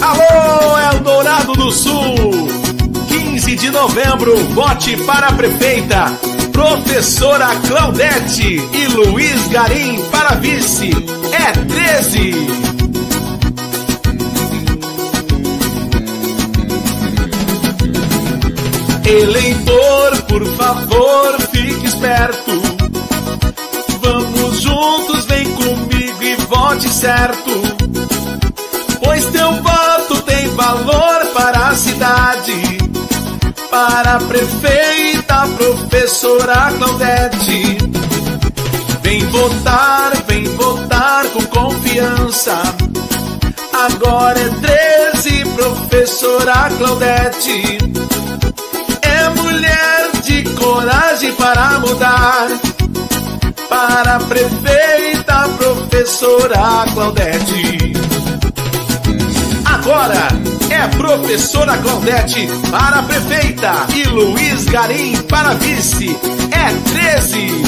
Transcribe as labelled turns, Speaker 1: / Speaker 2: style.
Speaker 1: Alô, Eldorado do Sul! 15 de novembro, vote para a prefeita. Professora Claudete e Luiz Garim para vice. É 13. Eleitor, por favor, fique esperto. Certo. Pois teu voto tem valor para a cidade. Para a prefeita, professora Claudete. Vem votar, vem votar com confiança. Agora é 13, professora Claudete. É mulher de coragem para mudar. Para prefeita, professora Claudete. Agora é professora Claudete para prefeita e Luiz Garim para vice. É 13.